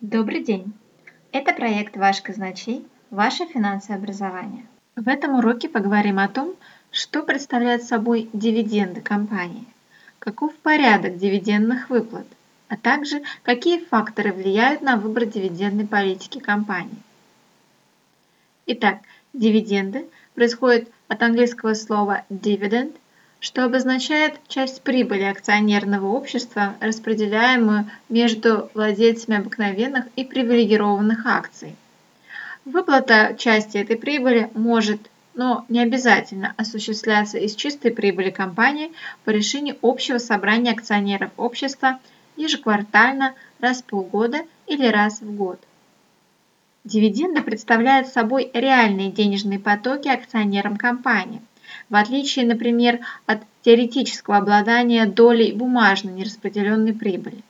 Добрый день! Это проект «Ваш казначей. Ваше финансовое образование». В этом уроке поговорим о том, что представляют собой дивиденды компании, каков порядок дивидендных выплат, а также какие факторы влияют на выбор дивидендной политики компании. Итак, дивиденды происходят от английского слова dividend – что обозначает часть прибыли акционерного общества, распределяемую между владельцами обыкновенных и привилегированных акций. Выплата части этой прибыли может, но не обязательно осуществляться из чистой прибыли компании по решению общего собрания акционеров общества ежеквартально, раз в полгода или раз в год. Дивиденды представляют собой реальные денежные потоки акционерам компании, в отличие, например, от теоретического обладания долей бумажной нераспределенной прибыли.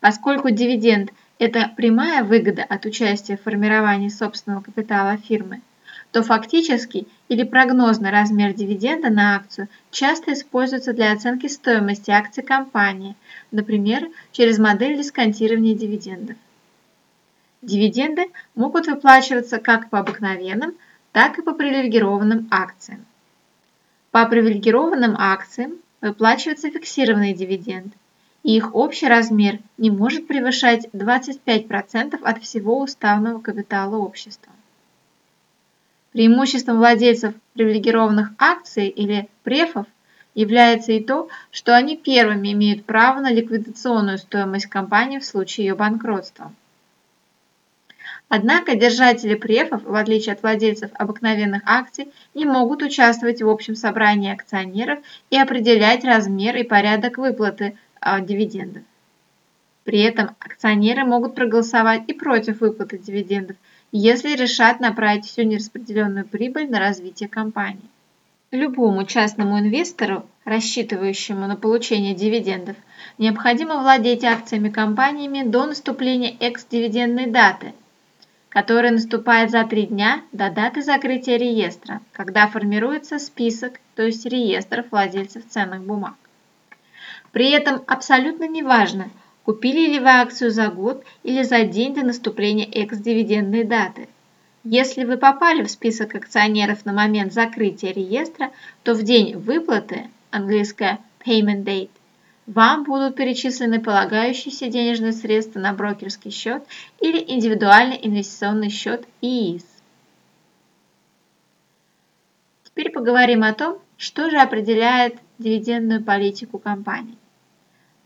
Поскольку дивиденд – это прямая выгода от участия в формировании собственного капитала фирмы, то фактический или прогнозный размер дивиденда на акцию часто используется для оценки стоимости акций компании, например, через модель дисконтирования дивидендов. Дивиденды могут выплачиваться как по обыкновенным, так и по привилегированным акциям. По привилегированным акциям выплачивается фиксированный дивиденд, и их общий размер не может превышать 25% от всего уставного капитала общества. Преимуществом владельцев привилегированных акций или префов является и то, что они первыми имеют право на ликвидационную стоимость компании в случае ее банкротства. Однако держатели префов, в отличие от владельцев обыкновенных акций, не могут участвовать в общем собрании акционеров и определять размер и порядок выплаты э, дивидендов. При этом акционеры могут проголосовать и против выплаты дивидендов, если решат направить всю нераспределенную прибыль на развитие компании. Любому частному инвестору, рассчитывающему на получение дивидендов, необходимо владеть акциями компаниями до наступления экс-дивидендной даты – который наступает за три дня до даты закрытия реестра, когда формируется список, то есть реестр владельцев ценных бумаг. При этом абсолютно неважно, купили ли вы акцию за год или за день до наступления экс-дивидендной даты. Если вы попали в список акционеров на момент закрытия реестра, то в день выплаты, английское payment date, вам будут перечислены полагающиеся денежные средства на брокерский счет или индивидуальный инвестиционный счет ИИС. Теперь поговорим о том, что же определяет дивидендную политику компании.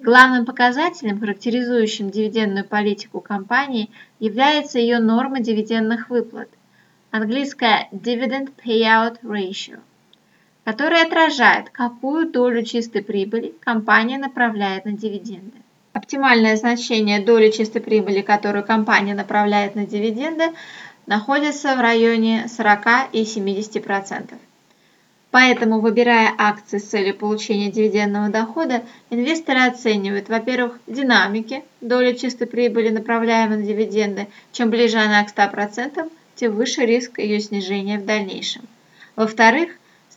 Главным показателем, характеризующим дивидендную политику компании, является ее норма дивидендных выплат, английское Dividend Payout Ratio – который отражает, какую долю чистой прибыли компания направляет на дивиденды. Оптимальное значение доли чистой прибыли, которую компания направляет на дивиденды, находится в районе 40 и 70%. Поэтому, выбирая акции с целью получения дивидендного дохода, инвесторы оценивают, во-первых, динамики доли чистой прибыли, направляемой на дивиденды. Чем ближе она к 100%, тем выше риск ее снижения в дальнейшем. Во-вторых,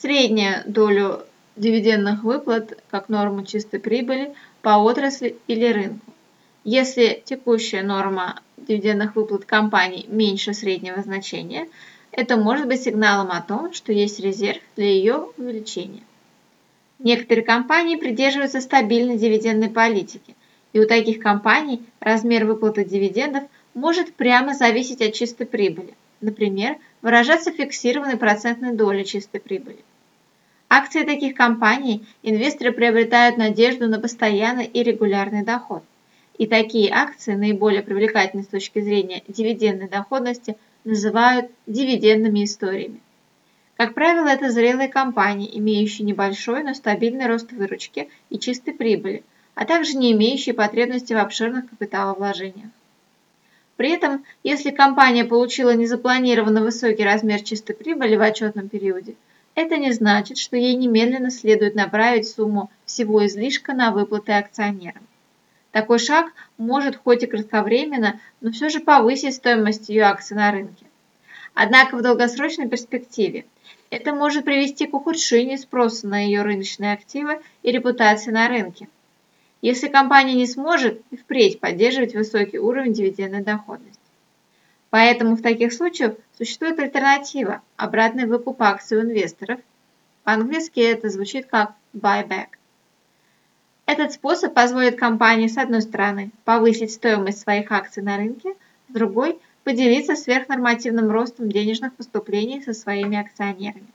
среднюю долю дивидендных выплат как норму чистой прибыли по отрасли или рынку. Если текущая норма дивидендных выплат компании меньше среднего значения, это может быть сигналом о том, что есть резерв для ее увеличения. Некоторые компании придерживаются стабильной дивидендной политики, и у таких компаний размер выплаты дивидендов может прямо зависеть от чистой прибыли, например, выражаться фиксированной процентной долей чистой прибыли. Акции таких компаний инвесторы приобретают надежду на постоянный и регулярный доход. И такие акции, наиболее привлекательные с точки зрения дивидендной доходности, называют дивидендными историями. Как правило, это зрелые компании, имеющие небольшой, но стабильный рост выручки и чистой прибыли, а также не имеющие потребности в обширных капиталовложениях. При этом, если компания получила незапланированно высокий размер чистой прибыли в отчетном периоде, это не значит, что ей немедленно следует направить сумму всего излишка на выплаты акционерам. Такой шаг может хоть и кратковременно, но все же повысить стоимость ее акций на рынке. Однако в долгосрочной перспективе это может привести к ухудшению спроса на ее рыночные активы и репутации на рынке. если компания не сможет и впредь поддерживать высокий уровень дивидендной доходности. Поэтому в таких случаях существует альтернатива – обратный выкуп акций у инвесторов. По-английски это звучит как buyback. Этот способ позволит компании, с одной стороны, повысить стоимость своих акций на рынке, с другой – поделиться сверхнормативным ростом денежных поступлений со своими акционерами.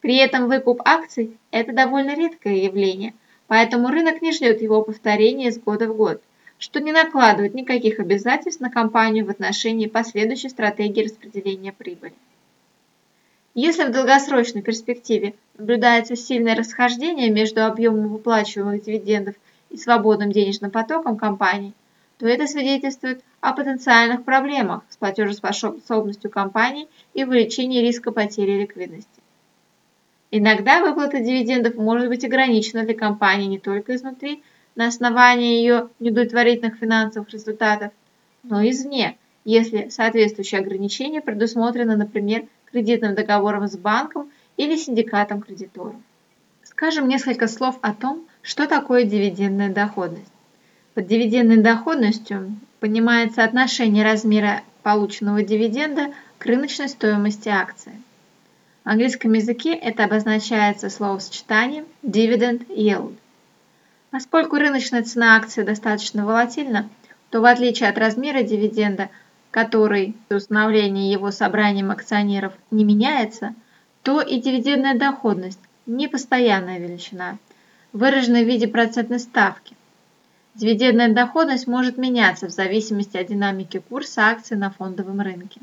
При этом выкуп акций – это довольно редкое явление, поэтому рынок не ждет его повторения из года в год, что не накладывает никаких обязательств на компанию в отношении последующей стратегии распределения прибыли. Если в долгосрочной перспективе наблюдается сильное расхождение между объемом выплачиваемых дивидендов и свободным денежным потоком компании, то это свидетельствует о потенциальных проблемах с платежеспособностью компании и увеличении риска потери ликвидности. Иногда выплата дивидендов может быть ограничена для компании не только изнутри, на основании ее неудовлетворительных финансовых результатов, но извне, если соответствующее ограничение предусмотрено, например, кредитным договором с банком или синдикатом кредиторов. Скажем несколько слов о том, что такое дивидендная доходность. Под дивидендной доходностью понимается отношение размера полученного дивиденда к рыночной стоимости акции. В английском языке это обозначается словосочетанием dividend yield. Поскольку рыночная цена акции достаточно волатильна, то в отличие от размера дивиденда, который при установлении его собранием акционеров не меняется, то и дивидендная доходность – не постоянная величина, выраженная в виде процентной ставки. Дивидендная доходность может меняться в зависимости от динамики курса акций на фондовом рынке.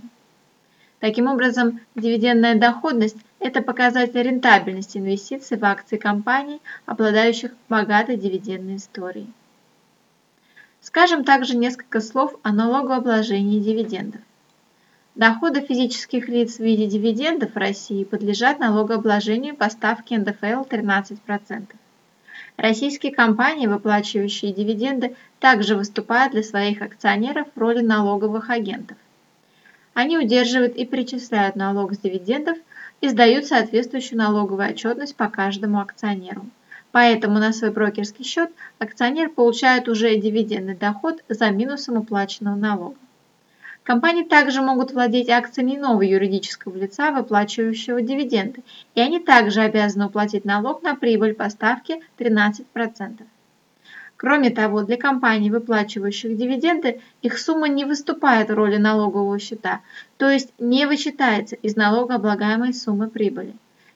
Таким образом, дивидендная доходность – это показатель рентабельности инвестиций в акции компаний, обладающих богатой дивидендной историей. Скажем также несколько слов о налогообложении дивидендов. Доходы физических лиц в виде дивидендов в России подлежат налогообложению по ставке НДФЛ 13%. Российские компании, выплачивающие дивиденды, также выступают для своих акционеров в роли налоговых агентов. Они удерживают и перечисляют налог с дивидендов и сдают соответствующую налоговую отчетность по каждому акционеру. Поэтому на свой брокерский счет акционер получает уже дивидендный доход за минусом уплаченного налога. Компании также могут владеть акциями нового юридического лица, выплачивающего дивиденды, и они также обязаны уплатить налог на прибыль по ставке 13%. Кроме того, для компаний, выплачивающих дивиденды, их сумма не выступает в роли налогового счета, то есть не вычитается из налогооблагаемой суммы прибыли.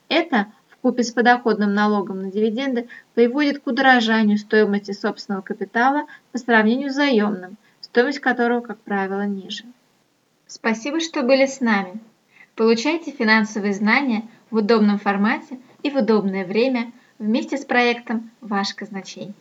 Это, вкупе с подоходным налогом на дивиденды, приводит к удорожанию стоимости собственного капитала по сравнению с заемным, стоимость которого, как правило, ниже. Спасибо, что были с нами. Получайте финансовые знания в удобном формате и в удобное время вместе с проектом «Ваш казначей».